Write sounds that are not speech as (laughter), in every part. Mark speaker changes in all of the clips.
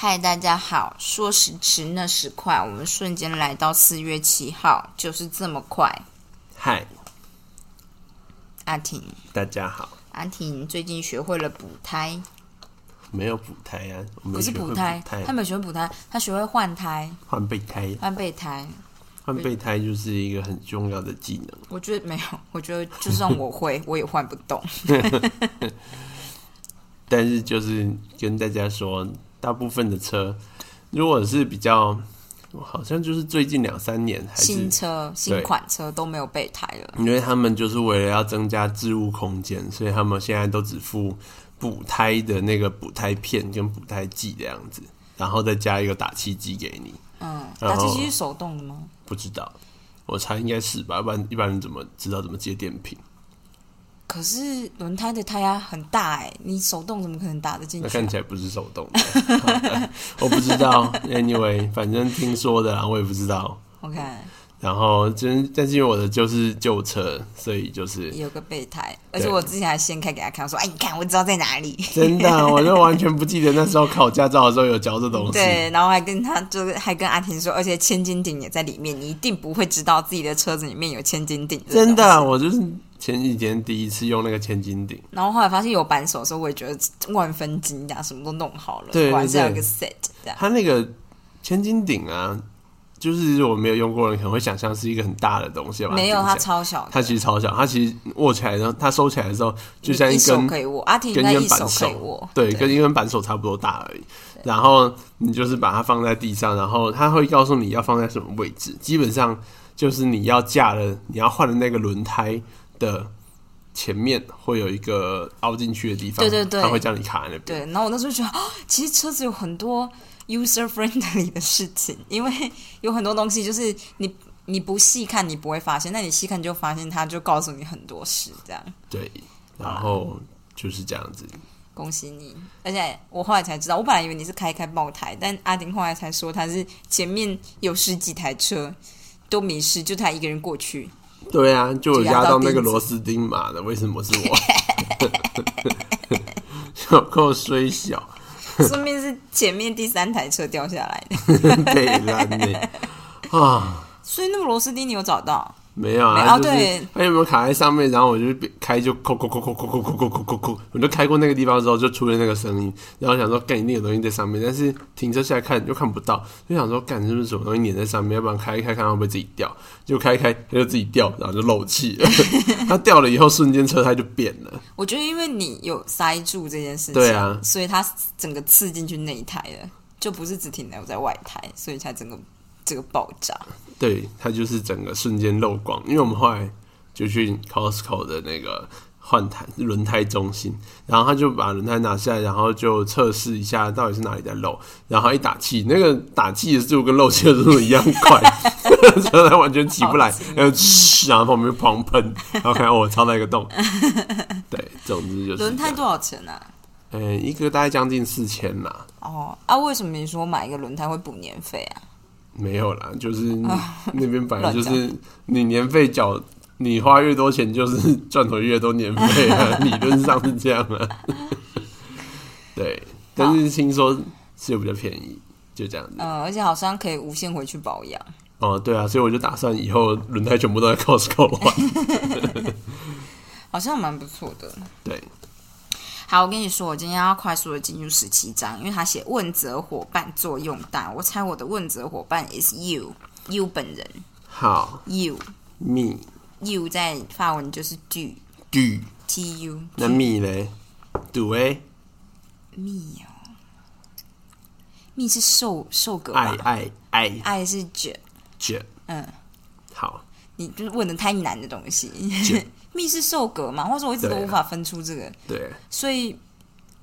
Speaker 1: 嗨，大家好！说时迟，那时快，我们瞬间来到四月七号，就是这么快。
Speaker 2: 嗨，
Speaker 1: 阿婷，
Speaker 2: 大家好。
Speaker 1: 阿婷最近学会了补胎，
Speaker 2: 没有补胎啊，我
Speaker 1: 不是补胎，他没有学会补胎，他学会换胎、
Speaker 2: 换备胎，
Speaker 1: 换备胎。
Speaker 2: 换备胎就是一个很重要的技能。
Speaker 1: 我觉得没有，我觉得就算我会，(laughs) 我也换不动。(laughs)
Speaker 2: 但是就是跟大家说，大部分的车，如果是比较，好像就是最近两三年还是
Speaker 1: 新车、新款车都没有备胎了。
Speaker 2: 因为他们就是为了要增加置物空间，所以他们现在都只付补胎的那个补胎片跟补胎剂的样子，然后再加一个打气机给你。
Speaker 1: 嗯，打气机是手动的吗？
Speaker 2: 不知道，我猜应该是吧，要不然一般人怎么知道怎么接电瓶？
Speaker 1: 可是轮胎的胎压很大哎，你手动怎么可能打得进去
Speaker 2: 看起来不是手动的，(laughs) 我不知道。Anyway，反正听说的啦，我也不知道。
Speaker 1: OK，
Speaker 2: 然后真，但是因为我的就是旧车，所以就是
Speaker 1: 有个备胎，而且我之前还掀开给他看，我说：“哎，你看，我知道在哪里。”
Speaker 2: 真的，我就 (laughs) 完全不记得那时候考驾照的时候有教这东西。
Speaker 1: 对，然后还跟他就是还跟阿婷说，而且千斤顶也在里面，你一定不会知道自己的车子里面有千斤顶。
Speaker 2: 真的，我就是前几天第一次用那个千斤顶，
Speaker 1: 然后后来发现有扳手的时候，我也觉得万分惊讶，什么都弄好了，
Speaker 2: 对
Speaker 1: 果然是要有
Speaker 2: 对
Speaker 1: 个 set 这样。
Speaker 2: 它那个千斤顶啊，就是我没有用过的人可能会想象是一个很大的东西吧？
Speaker 1: 没有，它超小，
Speaker 2: 它其实超小，它其实握起来然后，它收起来的时候就像
Speaker 1: 一手
Speaker 2: 根
Speaker 1: 可以握，阿婷
Speaker 2: 跟
Speaker 1: 该一手可以
Speaker 2: 一根扳手
Speaker 1: 握，，
Speaker 2: 对，跟一根扳手差不多大而已。然后你就是把它放在地上，然后它会告诉你要放在什么位置。基本上就是你要架的，你要换的那个轮胎的前面会有一个凹进去的地方，
Speaker 1: 对对对
Speaker 2: 他会叫你卡在那边。
Speaker 1: 对，然后我那时候觉得，哦，(gasps) 其实车子有很多 user friendly 的事情，因为 (laughs) 有很多东西就是你你不细看你不会发现，那你细看就发现，他就告诉你很多事，这样。
Speaker 2: 对，然后就是这样子。
Speaker 1: 恭喜你！而且我后来才知道，我本来以为你是开开爆胎，但阿丁后来才说他是前面有十几台车都没事，就他一个人过去。
Speaker 2: 对啊，就有压到那个螺丝钉嘛的，为什么是我？小扣虽小，
Speaker 1: 说明是前面第三台车掉下来的，(laughs)
Speaker 2: 对啦啊！
Speaker 1: 所以那个螺丝钉你有找到？
Speaker 2: 没有啊，就是
Speaker 1: 对
Speaker 2: 它有没有卡在上面？然后我就开就扣扣扣扣扣扣扣扣扣扣扣，我就开过那个地方之后就出了那个声音，然后想说干一定有东西在上面，但是停车下来看又看不到，就想说干是不是什么东西粘在上面？要不然开一开看会不会自己掉？就开一开它就自己掉，然后就漏气了。它掉了以后瞬间车胎就变了。
Speaker 1: 我觉得因为你有塞住这件事情，
Speaker 2: 对啊
Speaker 1: 所以它整个刺进去内胎了，就不是只停留在外胎，所以才整个这个爆炸。
Speaker 2: 对，它就是整个瞬间漏光。因为我们后来就去 Costco 的那个换胎轮胎中心，然后他就把轮胎拿下来，然后就测试一下到底是哪里在漏，然后一打气，那个打气的速度跟漏气的速度一样快，车胎完全起不来，然后，然后旁边狂喷，然后看到我超大一个洞。对，总之就是
Speaker 1: 轮胎多少钱啊？
Speaker 2: 呃，一个大概将近四千啦。
Speaker 1: 哦啊，为什么你说买一个轮胎会补年费啊？
Speaker 2: 没有啦，就是
Speaker 1: 啊
Speaker 2: 那边本来就是你年费缴，你花越多钱就是赚回越多年费啊，(laughs) 理论上是这样啊。(laughs) 对，但是听说是有比较便宜，就这样子。
Speaker 1: 嗯，而且好像可以无限回去保养。
Speaker 2: 哦，对啊，所以我就打算以后轮胎全部都在 Costco 换。(laughs)
Speaker 1: 好像蛮不错的。
Speaker 2: 对，
Speaker 1: 好，我跟你说，我今天要快速的进入十七章，因为他写问责伙伴作用大，我猜我的问责伙伴 is you，you 本人。
Speaker 2: 好，you，me。
Speaker 1: you 在法文就是 do，do，t u
Speaker 2: 那 me 呢？do 哎
Speaker 1: ？me 哦，，me 是受受格
Speaker 2: 爱
Speaker 1: 吧？
Speaker 2: 爱爱
Speaker 1: 爱。是卷，
Speaker 2: 卷，
Speaker 1: 嗯，
Speaker 2: 好，
Speaker 1: 你就是问的太难的东西
Speaker 2: 卷。
Speaker 1: 蜜是受格嘛？或者说我一直都无法分出这个，
Speaker 2: 对，
Speaker 1: 所以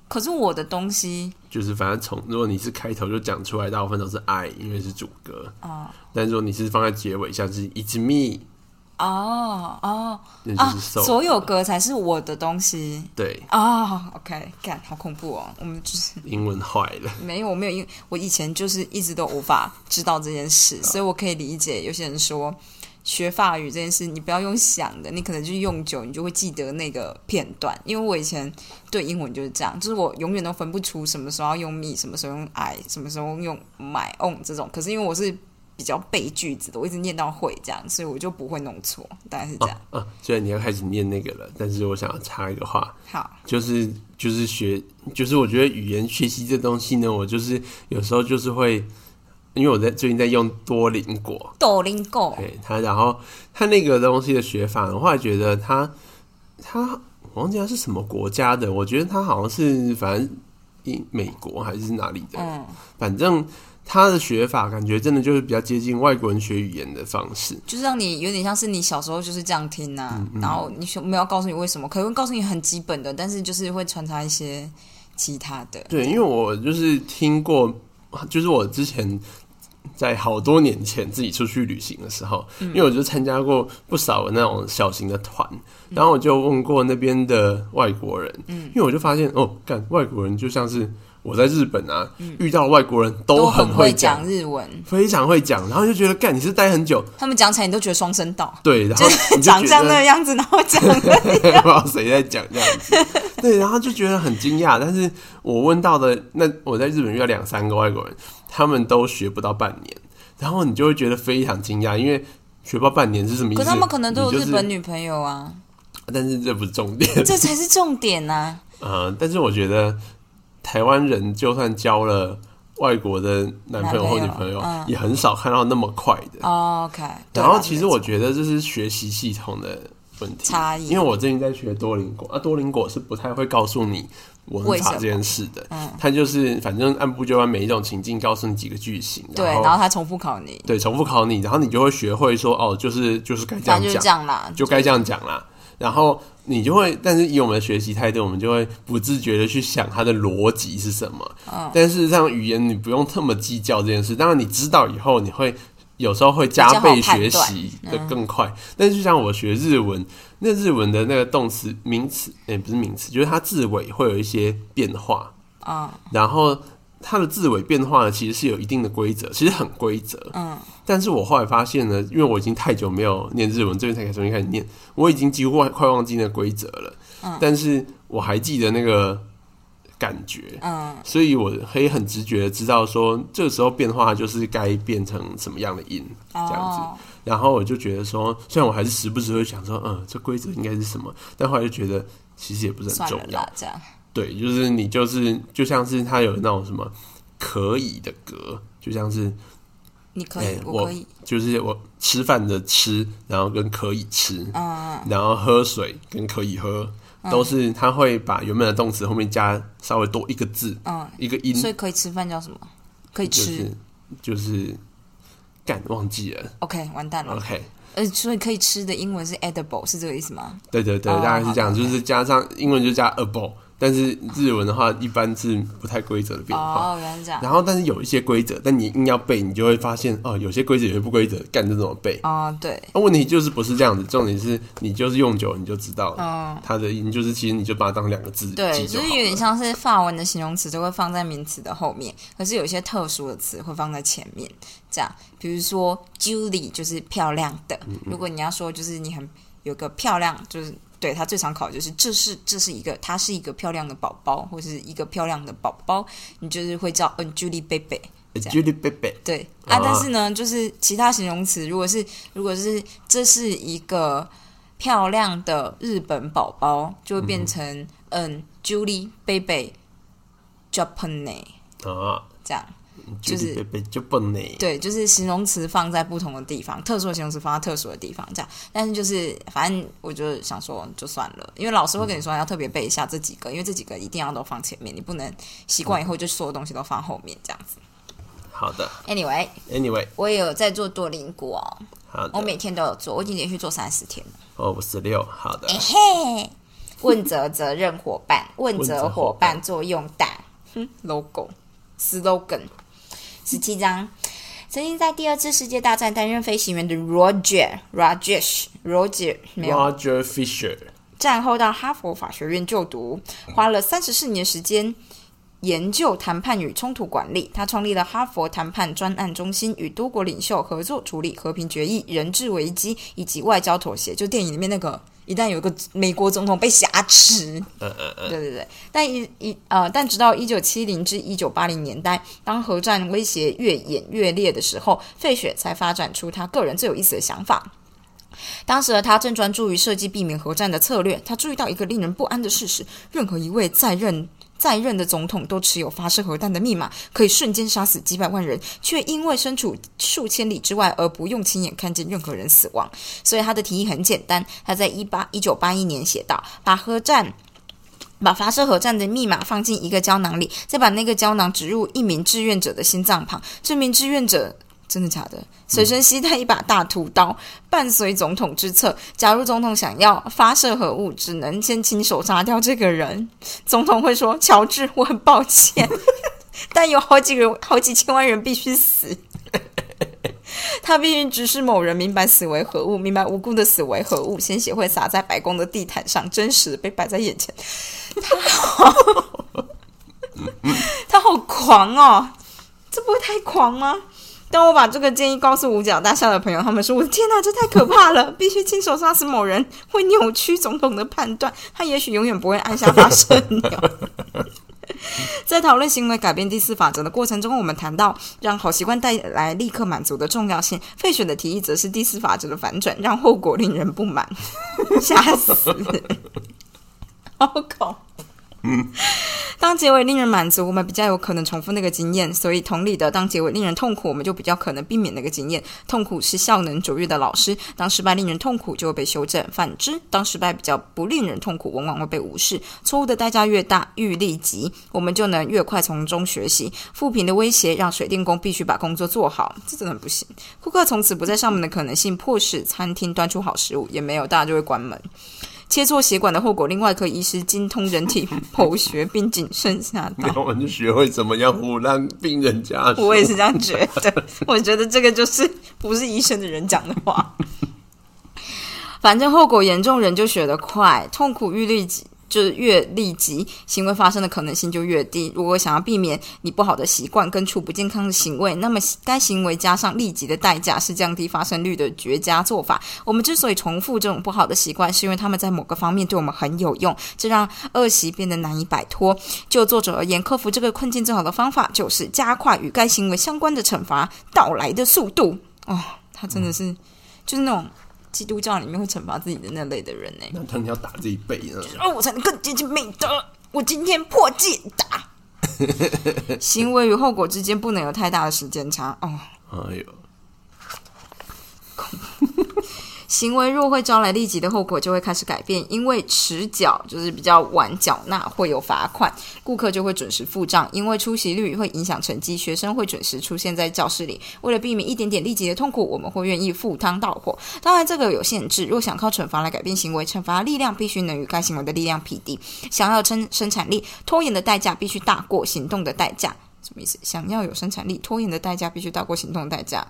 Speaker 1: 可是我的东西
Speaker 2: 就是反正从如果你是开头就讲出来，大部分都是爱，因为是主歌。
Speaker 1: 哦
Speaker 2: 但如果你是放在结尾，像是 It's me，
Speaker 1: 哦哦
Speaker 2: 那
Speaker 1: 啊所有歌才是我的东西
Speaker 2: 对，
Speaker 1: 哦。OK，干好恐怖哦！我们就是 (laughs)
Speaker 2: 英文坏了。
Speaker 1: 没有，我没有，因为我以前就是一直都无法知道这件事，所以我可以理解有些人说，学法语这件事，你不要用想的，你可能就是用久，你就会记得那个片段。因为我以前对英文就是这样，就是我永远都分不出什么时候要用 me，什么时候用 I，什么时候用 my own 这种。可是因为我是比较背句子的，我一直念到会这样，所以我就不会弄错，大概是这样。
Speaker 2: 啊，虽然你要开始念那个了，但是我想要插一个话，
Speaker 1: 好，
Speaker 2: 就是就是学，就是我觉得语言学习这东西呢，我就是有时候就是会，因为我在最近在用多邻国，
Speaker 1: 多邻国，
Speaker 2: 对它，然后它那个东西的学法，我后来觉得它它我忘记它是什么国家的，我觉得它好像是反正英美国还是哪里的，
Speaker 1: 嗯，
Speaker 2: 反正它的学法感觉真的就是比较接近外国人学语言的方式。
Speaker 1: 就是让你有点像是你小时候就是这样听呐、
Speaker 2: 嗯
Speaker 1: 然后你没有告诉你为什么，可能会告诉你很基本的，但是就是会穿插一些其他的。
Speaker 2: 对，因为我就是听过，就是我之前在好多年前自己出去旅行的时候，因为我就参加过不少的那种小型的团，然后我就问过那边的外国人，因为我就发现哦，干外国人就像是我在日本啊，遇到的外国人都很
Speaker 1: 会
Speaker 2: 讲。
Speaker 1: 日文，
Speaker 2: 非常会讲，然后就觉得干你是待很久，
Speaker 1: 他们讲起来你都觉得双声道，
Speaker 2: 对，然后
Speaker 1: 就是
Speaker 2: 你就
Speaker 1: 长相
Speaker 2: 觉得
Speaker 1: 那个样子，然后讲
Speaker 2: 不知道谁在讲这样子，(laughs) 对，然后就觉得很惊讶。但是我问到的那我在日本遇到两三个外国人，他们都学不到半年，然后你就会觉得非常惊讶，因为学不到半年是什么意思？
Speaker 1: 可他们可能都有日本女朋友啊，
Speaker 2: 但是这不是重点。
Speaker 1: 这才是重点呐、(laughs)
Speaker 2: 呃，但是我觉得台湾人就算交了外国的男朋友或女朋友，也很少看到那么快的。
Speaker 1: 哦 OK，
Speaker 2: 然后其实我觉得这是学习系统的问题
Speaker 1: 差异。
Speaker 2: 因为我最近在学多邻国啊，多邻国是不太会告诉你文
Speaker 1: 为什么
Speaker 2: 法这件事的，
Speaker 1: 嗯。
Speaker 2: 它就是反正按部就班，每一种情境告诉你几个句型，
Speaker 1: 对，
Speaker 2: 然
Speaker 1: 然后他重复考你，
Speaker 2: 对重复考你，然后你就会学会说哦，就是就是该这样讲，就该这样讲啦。然后你就会，但是以我们的学习态度，我们就会不自觉的去想它的逻辑是什么。
Speaker 1: 嗯
Speaker 2: 但事实上，语言你不用这么计较这件事。当然，你知道以后，你会有时候会加倍学习的更快。但是，就像我学日文，那日文的那个动词、名词，也、不是名词，就是它字尾会有一些变化。
Speaker 1: 嗯
Speaker 2: 然后它的字尾变化呢，其实是有一定的规则，其实很规则。
Speaker 1: 嗯，
Speaker 2: 但是我后来发现呢，因为我已经太久没有念日文，这边才重新开始念，我已经几乎快快忘记那规则了。
Speaker 1: 嗯。
Speaker 2: 但是我还记得那个感觉，
Speaker 1: 嗯。
Speaker 2: 所以我可以很直觉的知道说，这个时候变化就是该变成什么样的音，这样子。
Speaker 1: 哦，
Speaker 2: 然后我就觉得说，虽然我还是时不时会想说，嗯，这规则应该是什么，但后来就觉得其实也不是很重要。
Speaker 1: 这样，
Speaker 2: 对，就是你就是就像是它有那种什么可以的格，就像是
Speaker 1: 你可以
Speaker 2: 哎，我
Speaker 1: 我可以，
Speaker 2: 就是我吃饭的吃，然后跟可以吃，
Speaker 1: 嗯
Speaker 2: 然后喝水跟可以喝，都是它会把原本的动词后面加稍微多一个字，
Speaker 1: 嗯，
Speaker 2: 一个音，
Speaker 1: 所以可以吃饭叫什么？可以吃
Speaker 2: 就是就是干忘记了。
Speaker 1: ，OK，完蛋了。
Speaker 2: OK，
Speaker 1: 呃，所以可以吃的英文是 edible，是这个意思吗？
Speaker 2: 对对对，
Speaker 1: 哦
Speaker 2: 大概是这样，就是加上英文就加 able，但是日文的话一般是不太规则的变化。
Speaker 1: 哦，原来这样。
Speaker 2: 然后，但是有一些规则，但你硬要背，你就会发现哦，有些规则有些不规则，干这怎么背？
Speaker 1: 哦，对，
Speaker 2: 那问题就是不是这样子，重点是你就是用久了你就知道了，
Speaker 1: 嗯，
Speaker 2: 它的音就是其实你就把它当两个字
Speaker 1: 对，就是有点。像是法文的形容词都会放在名词的后面，可是有一些特殊的词会放在前面。这样，比如说 Julie 就是漂亮的，
Speaker 2: 嗯
Speaker 1: 如果你要说就是你很有个漂亮，就是对他最常考的就是这是这是一个他是一个漂亮的宝宝，或是一个漂亮的宝宝，你就是会叫嗯 Julie baby。
Speaker 2: Julie baby，
Speaker 1: 对啊
Speaker 2: 啊，
Speaker 1: 但是呢，就是其他形容词，如果是如果是这是一个漂亮的日本宝宝，就会变成嗯 Julie baby Japanese
Speaker 2: 啊，
Speaker 1: 这样。就是
Speaker 2: baby 就笨呢。
Speaker 1: 对，就是形容词放在不同的地方，特殊的形容词放在特殊的地方，这样。但是就是反正我就想说就算了，因为老师会跟你说要特别背一下这几个，因为这几个一定要都放前面，你不能习惯以后就所有东西都放后面这样子。
Speaker 2: 好的 Anyway，，Anyway，
Speaker 1: 我也有在做多邻国哦。
Speaker 2: 好的，
Speaker 1: 我每天都有做，我已经连续做三十天了。
Speaker 2: 哦，五十六，好的，
Speaker 1: 嘿，问责责任伙伴，问责
Speaker 2: 责
Speaker 1: 伙
Speaker 2: 伙伴
Speaker 1: 伴作用大。哼，logo slogan 十七章。曾经在第二次世界大战担任飞行员的 Roger Rajesh Roger 没有
Speaker 2: Roger Fisher，
Speaker 1: 战后到哈佛法学院就读，花了三十四年时间研究谈判与冲突管理。他创立了哈佛谈判专案中心，与多国领袖合作处理和平决议、人质危机以及外交妥协。就电影里面那个，一旦有一个美国总统被挟持，对对对，但一一呃，但直到一九七零至一九八零年代，当核战威胁越演越烈的时候，费雪才发展出他个人最有意思的想法。当时的他正专注于设计避免核战的策略。他注意到一个令人不安的事实：任何一位在任在任的总统都持有发射核弹的密码，可以瞬间杀死几百万人，却因为身处数千里之外而不用亲眼看见任何人死亡。所以他的提议很简单，他在一八一九八一年写道：“把核战。”把发射核弹的密码放进一个胶囊里，再把那个胶囊植入一名志愿者的心脏旁。这名志愿者真的假的？随身携带一把大屠刀，伴随总统之侧。假如总统想要发射核物，只能先亲手杀掉这个人。总统会说：“乔治，我很抱歉，(laughs) 但有好几个人、好几千万人必须死。(laughs) ”他必须指使某人明白死为何物，明白无辜的死为何物。鲜血会洒在白宫的地毯上，真实的被摆在眼前。他好，(laughs) 他好狂哦！这不会太狂吗？当我把这个建议告诉五角大厦的朋友，他们说：“我的天哪，这太可怕了！(laughs) 必须亲手杀死某人，会扭曲总统的判断。他也许永远不会按下发射钮。(laughs) ”在讨论行为改变第四法则的过程中，我们谈到让好习惯带来立刻满足的重要性。费雪的提议则是第四法则的反转，让后果令人不满，(laughs) 吓死！好恐。(laughs) 当结尾令人满足，我们比较有可能重复那个经验；所以同理的，当结尾令人痛苦，我们就比较可能避免那个经验。痛苦是效能卓越的老师。当失败令人痛苦，就会被修正；反之，当失败比较不令人痛苦，往往会被无视。错误的代价越大，愈立即，我们就能越快从中学习。负评的威胁让水电工必须把工作做好，这真的很不行。顾客从此不在上门的可能性，迫使餐厅端出好食物，也没有，大家就会关门。切错血管的后果，另外科医师精通人体 (laughs) 剖学，并谨慎下刀。
Speaker 2: 我们就学会怎么样胡乱病人家属。
Speaker 1: 我也是这样觉得，我觉得这个就是不是医生的人讲的话。反正后果严重，人就学得快，痛苦愈立即。就是越立即，行为发生的可能性就越低。如果想要避免你不好的习惯跟处不健康的行为，那么该行为加上立即的代价是降低发生率的绝佳做法。我们之所以重复这种不好的习惯，是因为他们在某个方面对我们很有用，这让恶习变得难以摆脱。就作者而言，克服这个困境最好的方法就是加快与该行为相关的惩罚到来的速度。哦，他真的是，就是那种。基督教里面会惩罚自己的那类的人呢？
Speaker 2: 那他们要打自己背呢？
Speaker 1: 哦，我才能更接近美德。我今天破戒打。(laughs) 行为与后果之间不能有太大的时间差哦。哎呦。行为若会招来立即的后果，就会开始改变。因为迟缴就是比较晚缴纳会有罚款，顾客就会准时付账。因为出席率会影响成绩，学生会准时出现在教室里。为了避免一点点立即的痛苦，我们会愿意赴汤蹈火。当然，这个有限制。若想靠惩罚来改变行为，惩罚力量必须能与该行为的力量匹敌。想要生生产力，拖延的代价必须大过行动的代价。什么意思？想要有生产力，拖延的代价必须大过行动代价。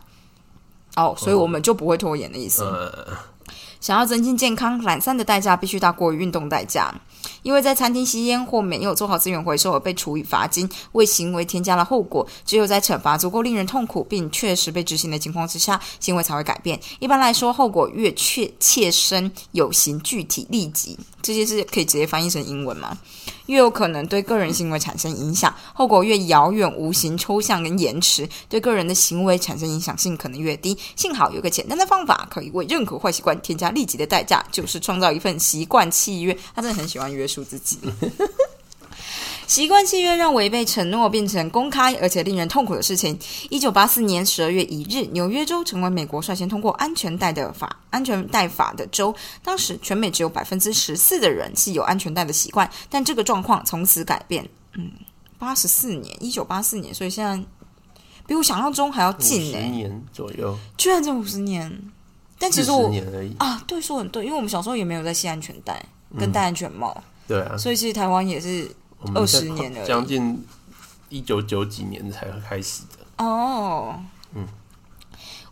Speaker 1: 哦，所以我们就不会拖延的意思。想要增进健康，懒散的代价必须大过于运动代价。因为在餐厅吸烟或没有做好资源回收而被处以罚金，为行为添加了后果。只有在惩罚足够令人痛苦并确实被执行的情况之下，行为才会改变。一般来说，后果越切切身、有形、具体、立即，这些是可以直接翻译成英文吗？越有可能对个人行为产生影响，后果越遥远、无形、抽象跟延迟，对个人的行为产生影响性可能越低。幸好有个简单的方法，可以为任何坏习惯添加立即的代价，就是创造一份习惯契约。他真的很喜欢约束自己。(laughs) 习惯契约让违背承诺变成公开而且令人痛苦的事情。一九八四年十二月一日，纽约州成为美国率先通过安全带的法安全带法的州。当时全美只有百分之十四的人是有安全带的习惯，但这个状况从此改变。嗯，八十四年，一九八四年，所以现在比我想象中还要近
Speaker 2: 呢，年左右，
Speaker 1: 居然只五十年。但其实我啊，对，说很对，因为我们小时候也没有在系安全带跟戴安全帽，
Speaker 2: 对啊，
Speaker 1: 所以其实台湾也是。二十年了，
Speaker 2: 将近一九九几年才开始的
Speaker 1: 哦。嗯，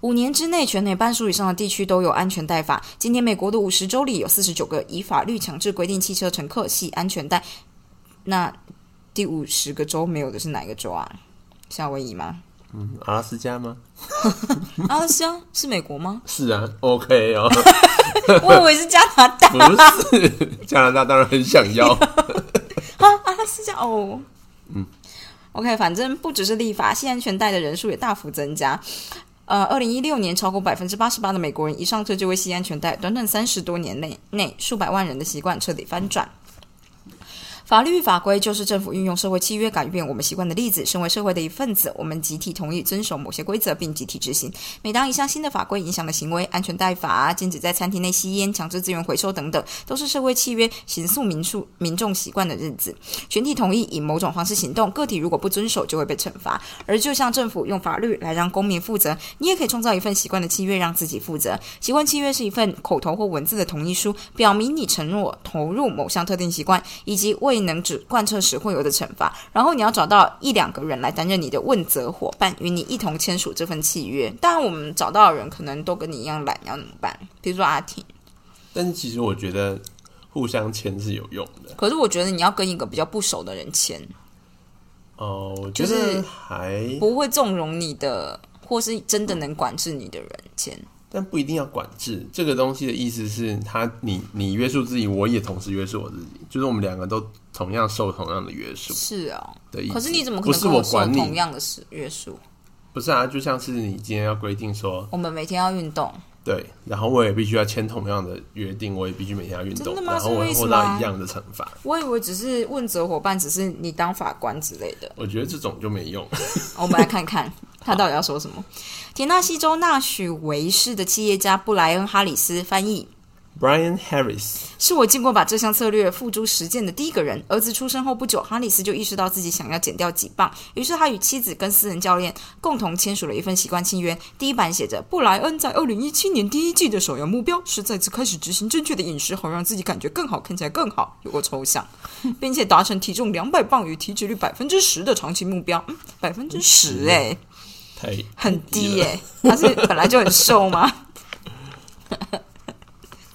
Speaker 1: 五年之内，全美半数以上的地区都有安全带法。今天，美国的五十州里有四十九个以法律强制规定汽车乘客系安全带。那第五十个州没有的是哪一个州啊？夏威夷吗？
Speaker 2: 嗯，阿拉斯加吗？
Speaker 1: 阿拉斯加是美国吗？
Speaker 2: 是啊，OK 哦，(laughs)
Speaker 1: 我以为是加拿大。
Speaker 2: 不是 (laughs) 加拿大，当然很想要。(laughs)
Speaker 1: 啊，阿拉斯加哦，嗯，OK，反正不只是立法，系安全带的人数也大幅增加。呃，二零一六年，超过百分之八十八的美国人一上车就会系安全带，短短三十多年内，内数百万人的习惯彻底翻转。法律法规就是政府运用社会契约改变我们习惯的例子。身为社会的一份子，我们集体同意遵守某些规则，并集体执行。每当一项新的法规影响的行为，安全带法、禁止在餐厅内吸烟、强制资源回收等等，都是社会契约形塑民数民众习惯的日子。全体同意以某种方式行动，个体如果不遵守，就会被惩罚。而就像政府用法律来让公民负责，你也可以创造一份习惯的契约，让自己负责。习惯契约是一份口头或文字的同意书，表明你承诺投入某项特定习惯，以及为能只贯彻时会有的惩罚。然后你要找到一两个人来担任你的问责伙伴，与你一同签署这份契约。当然，我们找到的人可能都跟你一样懒，要怎么办？比如说阿婷。
Speaker 2: 但是其实我觉得互相签是有用的。
Speaker 1: 可是我觉得你要跟一个比较不熟的人签，
Speaker 2: 哦，我觉
Speaker 1: 就是
Speaker 2: 得还，
Speaker 1: 不会纵容你的，或是真的能管制你的人签。
Speaker 2: 但不一定要管制。这个东西的意思是，他你你约束自己，我也同时约束我自己，就是我们两个都同样受同样的约束
Speaker 1: 是哦。可是你怎么可能跟受
Speaker 2: 我管你？
Speaker 1: 同样的事约束？
Speaker 2: 不是啊，就像是你今天要规定说，
Speaker 1: 我们每天要运动，
Speaker 2: 对，然后我也必须要签同样的约定，我也必须每天要运动然后我会获
Speaker 1: 是这个意思吗
Speaker 2: 到一样的惩罚。
Speaker 1: 我以为只是问责伙伴，只是你当法官之类的。
Speaker 2: 我觉得这种就没用。(laughs)
Speaker 1: 我们来看看 (laughs) 他到底要说什么。田纳西州纳许维市的企业家布莱恩·哈里斯翻译。
Speaker 2: Brian Harris，
Speaker 1: 是我见过把这项策略付诸实践的第一个人。儿子出生后不久，哈里斯就意识到自己想要减掉几磅，于是他与妻子跟私人教练共同签署了一份习惯契约。第一版写着：布莱恩在二零一七年第一季的首要目标是再次开始执行正确的饮食，好让自己感觉更好，看起来更好。有个抽象，并且达成体重两百磅与体脂率百分之十的长期目标。嗯，百分之十哎，
Speaker 2: 太
Speaker 1: 很低
Speaker 2: 了
Speaker 1: 耶、他是本来就很瘦吗？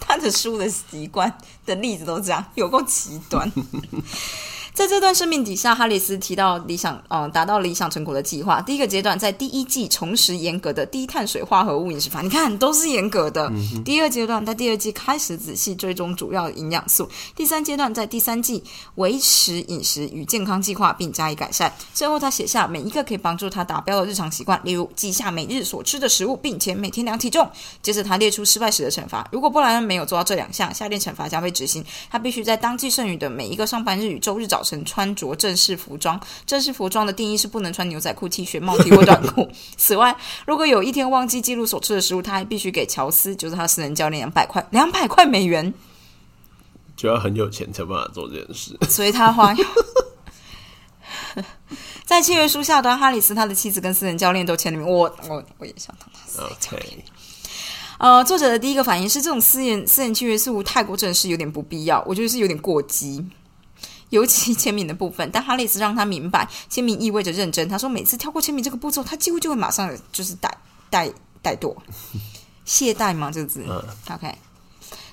Speaker 1: 看的书的习惯的例子都这样，有够极端。(laughs) 在这段生命底下，哈里斯提到理想，呃，达到理想成果的计划。第一个阶段在第一季重拾严格的低碳水化合物饮食法，你看都是严格的。嗯第二阶段在第二季开始仔细追踪主要营养素。第三阶段在第三季维持饮食与健康计划，并加以改善。最后，他写下每一个可以帮助他达标的日常习惯，例如记下每日所吃的食物，并且每天量体重。接着，他列出失败时的惩罚。如果布莱恩没有做到这两项，下列惩罚将被执行。他必须在当季剩余的每一个上班日与周日早晨穿着正式服装。正式服装的定义是不能穿牛仔裤、T 恤、帽 (laughs) T 或短裤。此外，如果有一天忘记记录所吃的食物，他还必须给乔斯，就是他私人教练两百块，两百块美元。
Speaker 2: 就要很有钱才有办法做这件事。
Speaker 1: 所以他花。(laughs) 在契约书下端，哈里斯他的妻子跟私人教练都签了名。我我我也想当他私人教练。呃，作者的第一个反应是，这种私人私人契约似乎太过正式，有点不必要。我觉得是有点过激，尤其签名的部分。但哈里斯让他明白，签名意味着认真。他说，每次跳过签名这个步骤，他几乎就会马上就是怠怠怠惰、懈怠嘛？这个字、
Speaker 2: 嗯
Speaker 1: OK。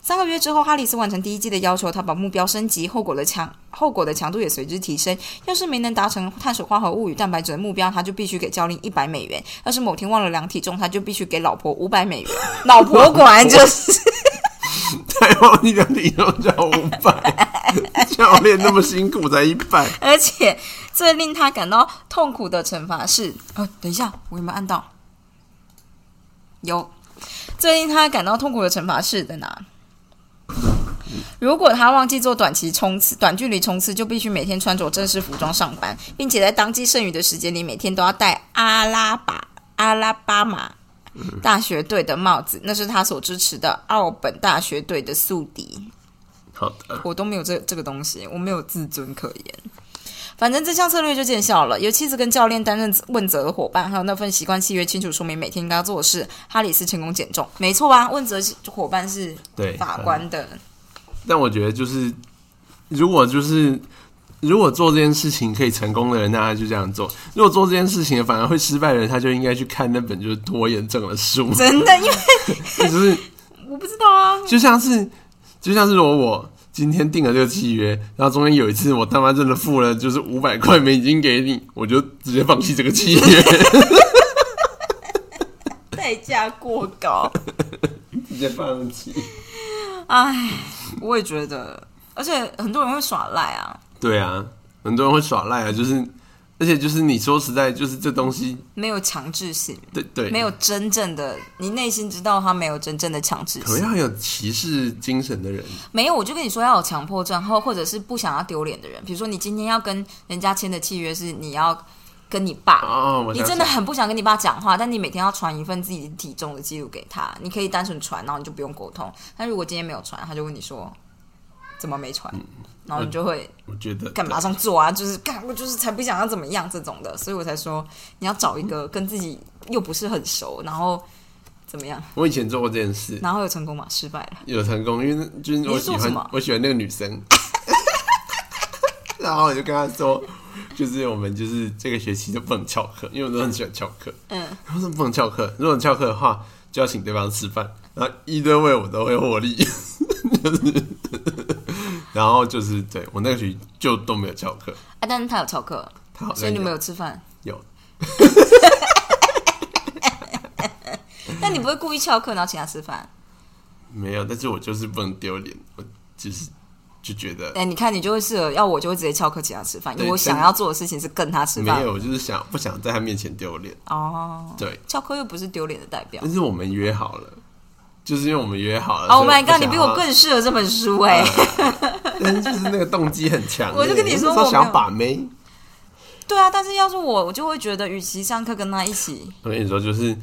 Speaker 1: 三个月之后，哈里斯完成第一季的要求，他把目标升级，后果的强后果的强度也随之提升。要是没能达成碳水化合物与蛋白质的目标，他就必须给教练一百美元；要是某天忘了量体重，他就必须给老婆五百美元。(laughs) 老婆果然就是。(laughs) (laughs)
Speaker 2: 太忘记量体重叫五百，(laughs) 教练那么辛苦才一百，(laughs)
Speaker 1: 而且最令他感到痛苦的惩罚是，呃，等一下，我有没有按到？有。最令他感到痛苦的惩罚是在哪？如果他忘记做短期冲刺、短距离冲刺，就必须每天穿着正式服装上班，并且在当季剩余的时间里，每天都要戴阿拉巴阿拉巴马大学队的帽子，那是他所支持的奥本大学队的宿敌。
Speaker 2: 好的，
Speaker 1: 我都没有这这个东西，我没有自尊可言。反正这项策略就见效了，有妻子跟教练担任问责的伙伴，还有那份习惯契约清楚说明每天应该要做的事。哈里斯成功减重，没错吧？问责伙伴是
Speaker 2: 对
Speaker 1: 法官的，
Speaker 2: 但我觉得就是，如果就是如果做这件事情可以成功的人，那他就这样做；如果做这件事情反而会失败的人，他就应该去看那本就是拖延症的书。
Speaker 1: 真的，因为 (laughs)
Speaker 2: 就是
Speaker 1: 我不知道啊。
Speaker 2: 就像是就像是如果我今天订了这个契约，然后中间有一次我他妈真的付了就是五百块美金给你，我就直接放弃这个契约，
Speaker 1: 代价过高。(laughs)
Speaker 2: 直接放弃。
Speaker 1: 唉，我也觉得，而且很多人会耍赖啊，
Speaker 2: 对啊，很多人会耍赖啊，就是而且就是你说实在，就是这东西，
Speaker 1: 没有强制性，
Speaker 2: 对对，
Speaker 1: 没有真正的，你内心知道他没有真正的强制性。
Speaker 2: 可能很有歧视精神的人，
Speaker 1: 没有，我就跟你说要有强迫症，或或者是不想要丢脸的人。比如说，你今天要跟人家签的契约是你要跟你爸，
Speaker 2: 哦，
Speaker 1: 你真的很不想跟你爸讲话，但你每天要传一份自己体重的记录给他，你可以单纯传，然后你就不用沟通。但如果今天没有传，他就问你说怎么没传，然后你就会
Speaker 2: 我觉得
Speaker 1: 干马上做啊，就是干我就是才不想要怎么样这种的，所以我才说你要找一个跟自己又不是很熟，然后怎么样，
Speaker 2: 我以前做过这件事，
Speaker 1: 然后有成功吗？失败了。
Speaker 2: 有成功，因为就是我喜欢我喜欢那个女生，(laughs) 然后我就跟她说，就是我们就是这个学期就不能翘课，因为我都很喜欢翘课。
Speaker 1: 嗯，
Speaker 2: 为什么不能翘课？如果你翘课的话，就要请对方吃饭，然后一堆位我都会获利，就是，(laughs) 然后就是对我那个学期就都没有翘课，
Speaker 1: 啊、但是他有翘课，
Speaker 2: 他好像
Speaker 1: 所以你们
Speaker 2: 有
Speaker 1: 有吃饭，
Speaker 2: 有
Speaker 1: 但你不会故意翘课然后请他吃饭？
Speaker 2: 没有？但是我就是不能丢脸，我就是就觉得
Speaker 1: 哎、你看你就会适合，要我就会直接翘课请他吃饭，因为我想要做的事情是跟他吃饭。
Speaker 2: 没有，我就是想不想在他面前丢脸，
Speaker 1: 哦，
Speaker 2: 对。
Speaker 1: 翘课又不是丢脸的代表。
Speaker 2: 但是我们约好了，就是因为我们约好了。
Speaker 1: Oh my god！你比我更适合这本书哎、(laughs)
Speaker 2: 但是就是那个动机很强烈。
Speaker 1: 我就跟你说我想
Speaker 2: 把妹。
Speaker 1: 对啊，但是要是我，我就会觉得，与其上课跟他一起，
Speaker 2: 我跟你说，就是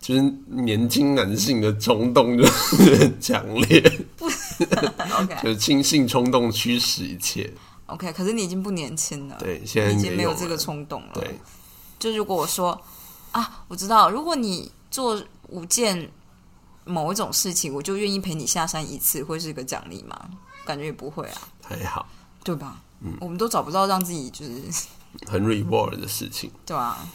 Speaker 2: 就是年轻男性的冲动就是很强烈
Speaker 1: ，OK (laughs)
Speaker 2: 就是轻性冲动驱使一切。
Speaker 1: OK，可是你已经不年轻了，
Speaker 2: 对，现在
Speaker 1: 已经没有这个冲动了。
Speaker 2: 对，
Speaker 1: 就如果我说啊，我知道，如果你做五件某一种事情，我就愿意陪你下山一次，会是个奖励吗？感觉也不会啊，
Speaker 2: 还好，
Speaker 1: 对吧？嗯我们都找不到让自己就是
Speaker 2: 很 reward 的事情。
Speaker 1: 对啊、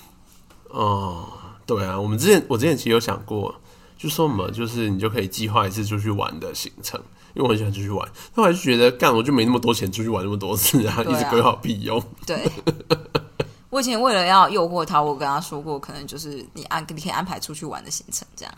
Speaker 2: 哦，对啊，我们之前我之前其实有想过，就说什么，就是你就可以计划一次出去玩的行程，因为我很喜欢出去玩，但我还是觉得干我就没那么多钱出去玩那么多次啊一直规划必用。
Speaker 1: 对。我以前为了要诱惑他，我跟他说过，可能就是你安你可以安排出去玩的行程这样。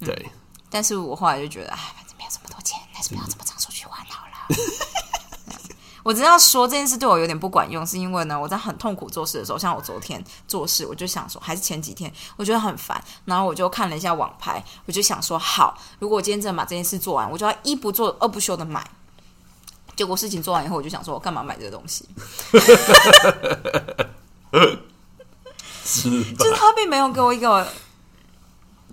Speaker 2: 对，
Speaker 1: 但是我后来就觉得，哎，反正没有这么多钱，还是不要这么常出去玩好了。(laughs) 我只要说这件事对我有点不管用，是因为呢，我在很痛苦做事的时候，像我昨天做事，我就想说，还是前几天，我觉得很烦，然后我就看了一下网拍，我就想说，好，如果我今天真的把这件事做完，我就要一不做二不休的买。结果事情做完以后，我就想说，我干嘛买这个东西？(laughs) 就是他并没有给我一个，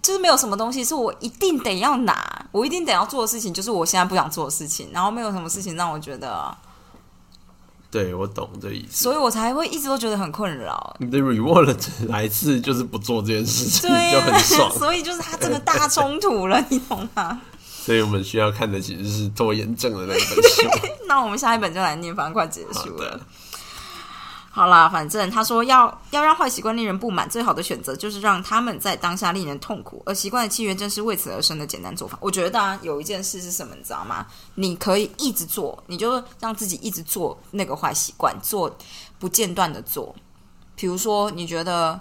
Speaker 1: 就是没有什么东西是我一定得要拿，我一定得要做的事情，就是我现在不想做的事情，然后没有什么事情让我觉得，
Speaker 2: 对我懂这意思。
Speaker 1: 所以我才会一直都觉得很困扰。
Speaker 2: 你的 reward 来一次就是不做这件事情，
Speaker 1: 对
Speaker 2: 就很、爽。
Speaker 1: 所以就是他这个大冲突了，你懂吗？(laughs)
Speaker 2: 所以我们需要看的其实是拖延症的那一本书。(laughs)
Speaker 1: 那我们下一本就来念，反正快结束了
Speaker 2: 的。，
Speaker 1: 好啦，反正他说要要让坏习惯令人不满，最好的选择就是让他们在当下令人痛苦，而习惯的契约正是为此而生的简单做法。我觉得啊，有一件事是什么，你知道吗？你可以一直做，你就让自己一直做那个坏习惯，做不间断的做。比如说，你觉得，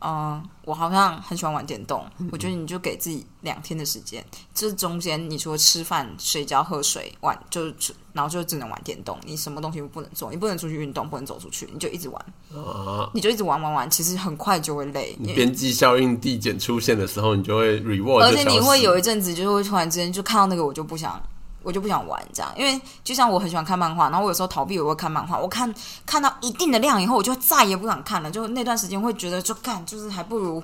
Speaker 1: 嗯、我好像很喜欢玩电动，我觉得你就给自己两天的时间，这中间你除了吃饭、睡觉、喝水、玩，就是然后就只能玩电动，你什么东西都不能做，你不能出去运动，不能走出去，你就一直玩，
Speaker 2: 啊，
Speaker 1: 你就一直玩玩玩，其实很快就会累，
Speaker 2: 你边际效应递减出现的时候，你就会 reward，
Speaker 1: 而且你会有一阵子就是会突然之间就看到那个我就不想。我就不想玩这样，因为就像我很喜欢看漫画，然后我有时候逃避我会看漫画，我看看到一定的量以后，我就再也不想看了。就那段时间会觉得就干，就是还不如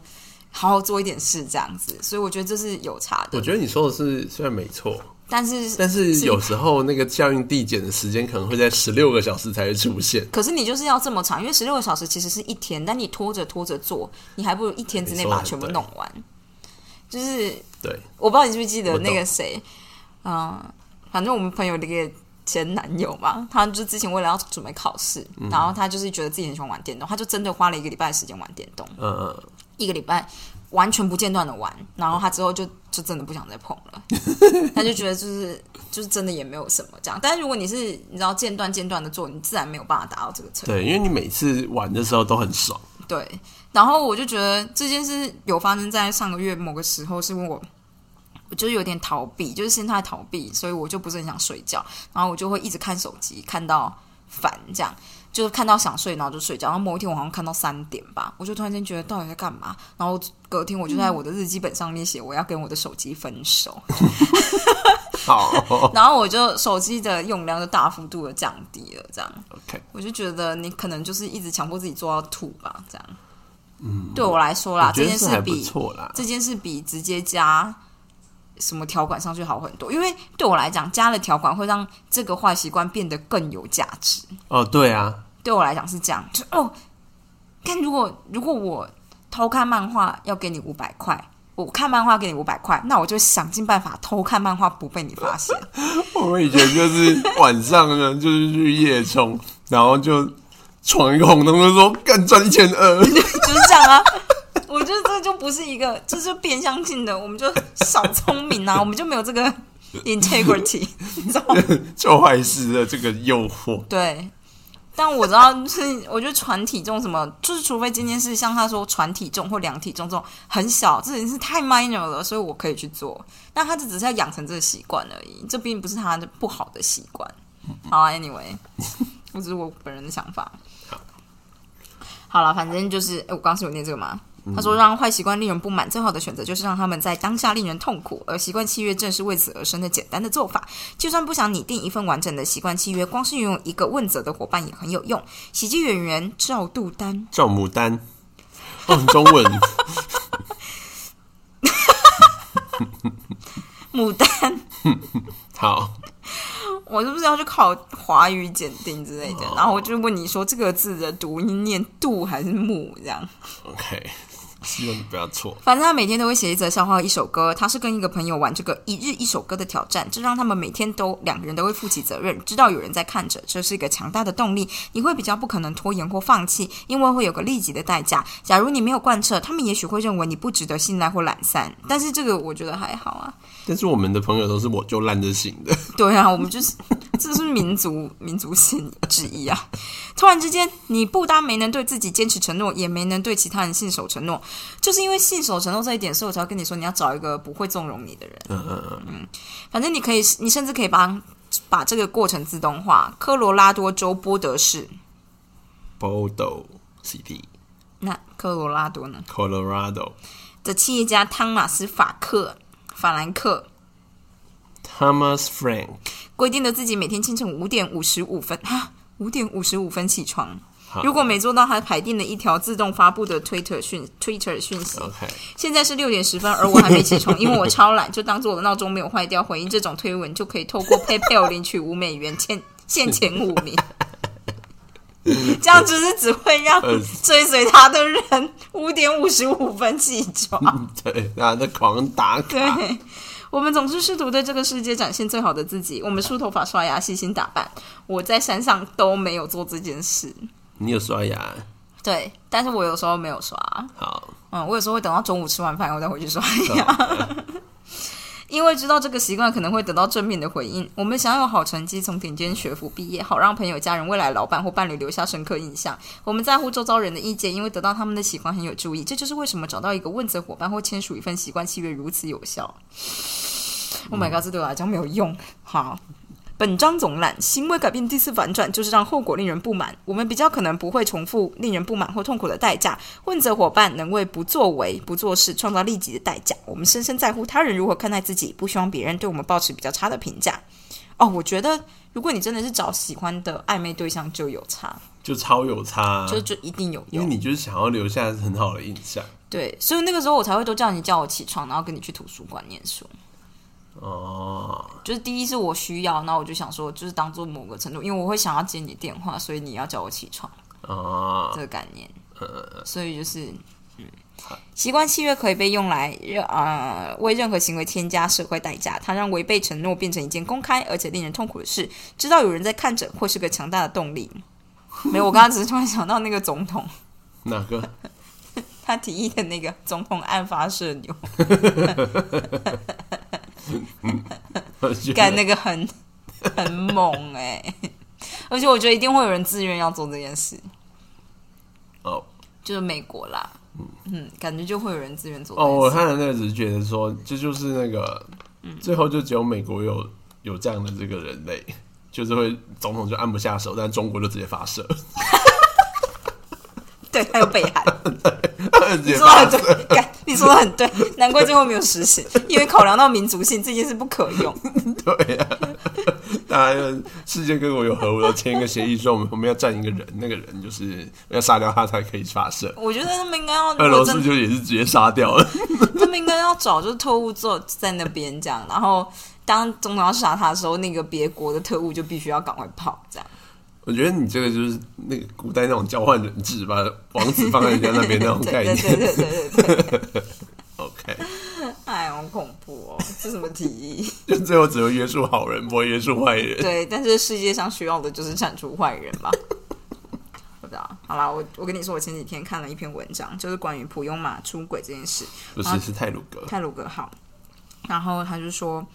Speaker 1: 好好做一点事这样子。所以我觉得这是有差的。
Speaker 2: 我觉得你说的是虽然没错，
Speaker 1: 但是
Speaker 2: 但是
Speaker 1: 是
Speaker 2: 有时候那个效应递减的时间可能会在十六个小时才会出现。
Speaker 1: 可是你就是要这么长，因为十六个小时其实是一天，但你拖着拖着做，你还不如一天之内把它全部弄完。就是
Speaker 2: 对，
Speaker 1: 我不知道你记不记得那个谁，嗯、反正我们朋友的一个前男友嘛，他就之前为了要准备考试，
Speaker 2: 嗯
Speaker 1: 然后他就是觉得自己很喜欢玩电动，他就真的花了一个礼拜的时间玩电动，
Speaker 2: 嗯嗯，
Speaker 1: 一个礼拜完全不间断的玩，然后他之后就就真的不想再碰了，(laughs) 他就觉得就是就是真的也没有什么这样。但是如果你是你知道间断间断的做，你自然没有办法达到这个程度。
Speaker 2: 对，因为你每次玩的时候都很爽。
Speaker 1: 对，然后我就觉得这件事有发生在上个月某个时候，是我我就是有点逃避，就是心态逃避，所以我就不是很想睡觉，然后我就会一直看手机，看到烦这样。就是看到想睡，然后就睡觉。然后某一天我好像看到三点吧，我就突然间觉得到底在干嘛。然后隔天我就在我的日记本上面写我要跟我的手机分手。
Speaker 2: 好，
Speaker 1: 然后我就手机的用量就大幅度的降低了，这样。
Speaker 2: OK，
Speaker 1: 我就觉得你可能就是一直强迫自己做到吐吧，这样。
Speaker 2: 嗯，
Speaker 1: 对我来说啦，这件事比
Speaker 2: 错啦。
Speaker 1: 这件事比直接加什么条款上去好很多，因为对我来讲，加了条款会让这个坏习惯变得更有价值。
Speaker 2: 哦，对啊，
Speaker 1: 对我来讲是这样，就哦，看如果如果我偷看漫画要给你五百块，我看漫画给你五百块，那我就想尽办法偷看漫画不被你发现。(laughs)
Speaker 2: 我们以前就是晚上呢，就是去夜冲，然后就闯一个红灯，就说干赚一千二。(laughs)
Speaker 1: 就是这样啊。我觉得这就不是一个，这是变相性的，我们就少聪明啊，我们就没有这个 (laughs) integrity，你知道吗？(laughs)
Speaker 2: 做坏事的这个诱惑，
Speaker 1: 对。但我知道，就是我觉得传体重什么，就是除非今天是像他说传体重或量体重这种很小，这已经是太 minor 了，所以我可以去做。但他这只是要养成这个习惯而已，这并不是他的不好的习惯。好啊，anyway，这只是我本人的想法。好了，反正就是，哎，我刚刚是有念这个吗？他说：“让坏习惯令人不满，最好的选择就是让他们在当下令人痛苦，而习惯契约正是为此而生的简单的做法。就算不想拟定一份完整的习惯契约，光是拥有一个问责的伙伴也很有用。”喜剧演员赵杜丹，
Speaker 2: 赵牡丹，哦，中文 (laughs)
Speaker 1: 牡丹，(laughs)
Speaker 2: 好，
Speaker 1: 我是不是要去考华语检定之类的？然后我就问你说这个字的读音念杜还是木这样
Speaker 2: ？OK，希望你不要错。
Speaker 1: 反正他每天都会写一则笑话、一首歌。他是跟一个朋友玩这个一日一首歌的挑战，这让他们每天都两个人都会负起责任，知道有人在看着，这是一个强大的动力。你会比较不可能拖延或放弃，因为会有个立即的代价。假如你没有贯彻，他们也许会认为你不值得信赖或懒散。(laughs) 但是这个我觉得还好啊。
Speaker 2: 但是我们的朋友都是我就烂着型的，
Speaker 1: 对啊，我们就是这是民族民族性之一啊。(laughs) 突然之间，你不单没能对自己坚持承诺，也没能对其他人信守承诺，就是因为信守承诺这一点，所以我才会跟你说，你要找一个不会纵容你的人。
Speaker 2: 嗯嗯嗯，
Speaker 1: 反正你可以，你甚至可以把把这个过程自动化。科罗拉多州波德市
Speaker 2: ，Bodo City
Speaker 1: 那科罗拉多呢
Speaker 2: Colorado
Speaker 1: 的企业家汤马斯法克法兰克
Speaker 2: Thomas Frank
Speaker 1: 规定了自己每天清晨五点五十五分，哈，(gasps) 五点五十五分起床。如果没做到，他排定了一条自动发布的 Twitter 讯 Twitter 讯息。
Speaker 2: OK，
Speaker 1: 现在是六点十分，而我还没起床，(laughs) 因为我超懒，就当做我的闹钟没有坏掉。回应这种推文就可以透过 (laughs) PayPal 领取五美元，欠现前五名。(laughs) 这样就是只会让
Speaker 2: 呃
Speaker 1: 追随他的人五点五十五分起床。
Speaker 2: 对，然后在狂打卡，
Speaker 1: 对，我们总是试图对这个世界展现最好的自己。我们梳头发、刷牙、细心打扮。我在山上都没有做这件事。
Speaker 2: 你有刷牙？
Speaker 1: 对，但是我有时候没有刷。
Speaker 2: 好，
Speaker 1: 嗯，我有时候会等到中午吃完饭，我再回去刷牙。因为知道这个习惯可能会得到正面的回应，我们想要有好成绩，从顶尖学府毕业，好让朋友、家人、未来老板或伴侣留下深刻印象。我们在乎周遭人的意见，因为得到他们的喜欢很有注意。这就是为什么找到一个问责伙伴或签署一份习惯契约如此有效。Oh my god，这对我来讲没有用。好。本章总览，行为改变第四反转就是让后果令人不满。我们比较可能不会重复令人不满或痛苦的代价。问责伙伴能为不作为、不做事创造立即的代价。我们深深在乎他人如何看待自己，不希望别人对我们保持比较差的评价。哦，我觉得如果你真的是找喜欢的暧昧对象，就有差，
Speaker 2: 就超有差，
Speaker 1: 就就一定有用。
Speaker 2: 因为你就是想要留下很好的印象
Speaker 1: 对，所以那个时候我才会都叫你叫我起床，然后跟你去图书馆念书。
Speaker 2: 哦。
Speaker 1: 就是第一是我需要，那我就想说，就是当做某个程度，因为我会想要接你电话，所以你要叫我起床。
Speaker 2: 哦
Speaker 1: 这，个概念。所以就是，嗯，习惯契约可以被用来任呃为任何行为添加社会代价，它让违背承诺变成一件公开而且令人痛苦的事。知道有人在看着，会是个强大的动力。(laughs) 没有，我刚刚只是突然想到那个总统，
Speaker 2: 哪个？
Speaker 1: 他他提议的那个总统案发射钮，
Speaker 2: 我觉得
Speaker 1: 干那个很 (laughs) 很猛哎、而且我觉得一定会有人自愿要做这件事，
Speaker 2: 哦。
Speaker 1: 就是美国啦，嗯，感觉就会有人自愿做这
Speaker 2: 哦，我。看的那个只是觉得说，这就是那个，
Speaker 1: 嗯
Speaker 2: 最后就只有美国有有这样的这个人类，就是会总统就按不下手，但中国就直接发射，
Speaker 1: 对，还有北韩，说的很。对，你说的很对，难怪最后没有实行，因为考量到民族性，这件事不可用。(laughs)
Speaker 2: 对呀、大家世界各国有核武都签一个协议，说我们我们要占一个人，那个人就是要杀掉他才可以发射。
Speaker 1: 我觉得他们应该要，
Speaker 2: 俄罗斯就也是直接杀掉了。(laughs)
Speaker 1: 他们应该要找就是特务坐在那边这样，然后当总统要杀他的时候，那个别国的特务就必须要赶快跑这样。
Speaker 2: 我觉得你这个就是那个古代那种交换人质，把王子放在人家那边那种 (laughs) 概念。
Speaker 1: 对对对对对，(laughs)
Speaker 2: OK，
Speaker 1: 哎，好恐怖哦！这什么提议？
Speaker 2: 就最后只会约束好人，不会约束坏人。
Speaker 1: 对，但是世界上需要的就是铲除坏人吧。不知道，好啦，我我跟你说，我前几天看了一篇文章，就是关于普悠玛出轨这件事。
Speaker 2: 不是，是泰鲁格。
Speaker 1: 泰鲁格号，然后他就说，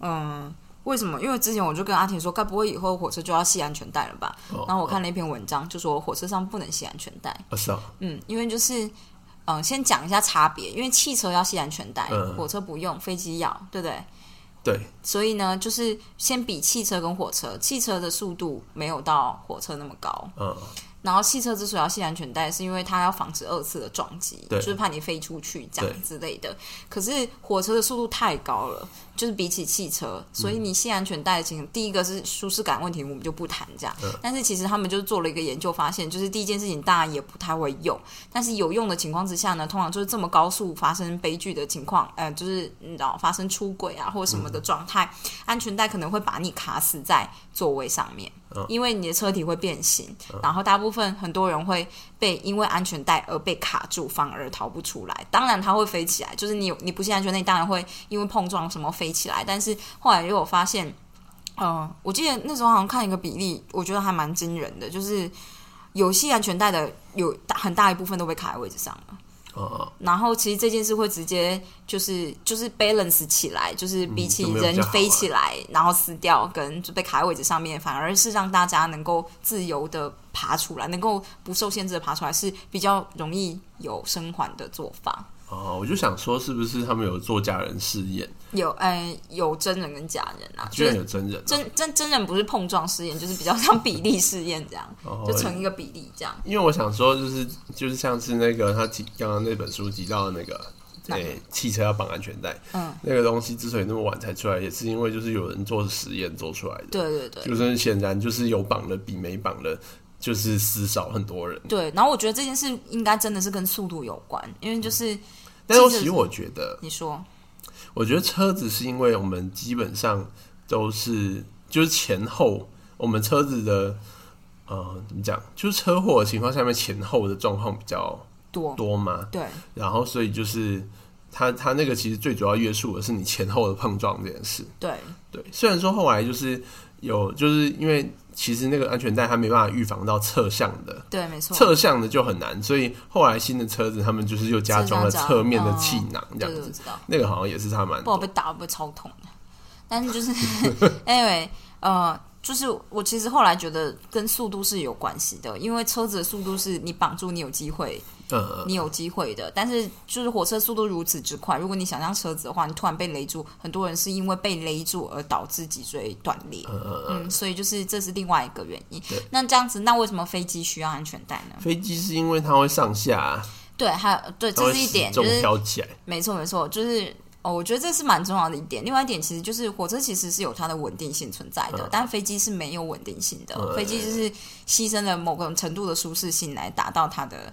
Speaker 1: 嗯，为什么？因为之前我就跟阿婷说，该不会以后火车就要系安全带了吧？
Speaker 2: 哦
Speaker 1: 然后我看了一篇文章，就说火车上不能系安全带。
Speaker 2: 哦，是啊，
Speaker 1: 嗯，因为就是，嗯，先讲一下差别，因为汽车要系安全带，
Speaker 2: 嗯
Speaker 1: 火车不用，飞机要，对不对？
Speaker 2: 对，
Speaker 1: 所以呢，就是先比汽车跟火车，汽车的速度没有到火车那么高，
Speaker 2: 嗯，
Speaker 1: 然后汽车之所以要系安全带，是因为它要防止二次的撞击，就是怕你飞出去这样之类的。可是火车的速度太高了，就是比起汽车，所以你系安全带的情况，第一个是舒适感问题，我们就不谈这样。
Speaker 2: 嗯
Speaker 1: 但是其实他们就是做了一个研究，发现就是第一件事情大家也不太会用，但是有用的情况之下呢，通常就是这么高速发生悲剧的情况，呃，就是你知道发生出轨啊或者什么的状态，安全带可能会把你卡死在座位上面。因为你的车体会变形，然后大部分很多人会被因为安全带而被卡住，反而逃不出来。当然，它会飞起来，就是你你不系安全带，当然会因为碰撞什么飞起来。但是后来又有发现，嗯、我记得那时候好像看一个比例，我觉得还蛮惊人的，就是有系安全带的有大很大一部分都被卡在位置上了。
Speaker 2: 哦，
Speaker 1: 然后其实这件事会直接就是就是 balance 起来，就是比起人飞起来、然后死掉，跟就被卡在位置上面，反而是让大家能够自由的爬出来，能够不受限制的爬出来，是比较容易有生还的做法。
Speaker 2: 哦，我就想说，是不是他们有做假人试验？
Speaker 1: 有呃有真人跟假人啊，
Speaker 2: 居然有真人、啊，
Speaker 1: 真真真人不是碰撞试验，就是比较像比例试验这样，
Speaker 2: 哦
Speaker 1: 就成一个比例这样。
Speaker 2: 因为我想说，就是就是像是那个他提刚刚那本书提到的那个，
Speaker 1: 哪个
Speaker 2: 诶、汽车要绑安全带，
Speaker 1: 嗯，
Speaker 2: 那个东西之所以那么晚才出来，也是因为就是有人做实验做出来的，
Speaker 1: 对对对。
Speaker 2: 就是显然就是有绑的比没绑的，就是死少很多人。
Speaker 1: 对，然后我觉得这件事应该真的是跟速度有关，因为就是
Speaker 2: 但是
Speaker 1: 其实
Speaker 2: 我觉得，
Speaker 1: 你说，
Speaker 2: 我觉得车子是因为我们基本上都是就是前后，我们车子的呃怎么讲，就是车祸的情况下面前后的状况比较
Speaker 1: 多
Speaker 2: 多嘛，
Speaker 1: 对
Speaker 2: 然后所以就是它它那个其实最主要约束的是你前后的碰撞这件事。
Speaker 1: 对
Speaker 2: 对，虽然说后来就是有就是因为其实那个安全带它没办法预防到侧向的。
Speaker 1: 对，没错。
Speaker 2: 侧向的就很难，所以后来新的车子他们就是又加装了侧面的气囊这样子，
Speaker 1: 知道，
Speaker 2: 那个好像也是他们
Speaker 1: 不好被打会超痛的？但是就是 anyway，呃，就是我其实后来觉得跟速度是有关系的，因为车子的速度是你绑住你有机会，
Speaker 2: 嗯
Speaker 1: 你有机会的，但是就是火车速度如此之快，如果你想象车子的话，你突然被勒住，很多人是因为被勒住而导致脊椎断裂。
Speaker 2: 嗯嗯
Speaker 1: 嗯，所以就是这是另外一个原因。那这样子，那为什么飞机需要安全带呢？
Speaker 2: 飞机是因为它会上下啊，
Speaker 1: 对，还有对，这是一点，就是
Speaker 2: 飘起来。
Speaker 1: 没错，没错，就是哦，我觉得这是蛮重要的一点。另外一点，其实就是火车其实是有它的稳定性存在的，
Speaker 2: 嗯
Speaker 1: 但飞机是没有稳定性的。
Speaker 2: 嗯
Speaker 1: 飞机就是牺牲了某个程度的舒适性来达到它的，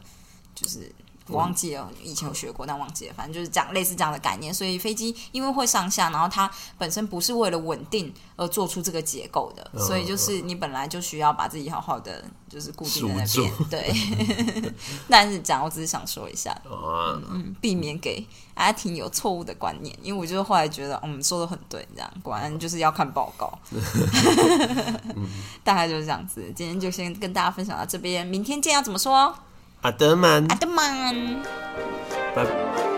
Speaker 1: 就是我忘记了，以前有学过，但忘记了，反正就是这样类似这样的概念。所以飞机因为会上下，然后它本身不是为了稳定而做出这个结构的，
Speaker 2: 嗯
Speaker 1: 所以就是你本来就需要把自己好好的就是固定在那边。对，(laughs) 但是讲，我只是想说一下。
Speaker 2: 啊，
Speaker 1: 嗯，避免给阿婷有错误的观念，因为我就是后来觉得，嗯，说的很对，这样果然就是要看报告，(laughs) (laughs) 大概就是这样子。今天就先跟大家分享到这边，明天见，要怎么说？
Speaker 2: 阿德曼
Speaker 1: 阿，德曼。
Speaker 2: 拜。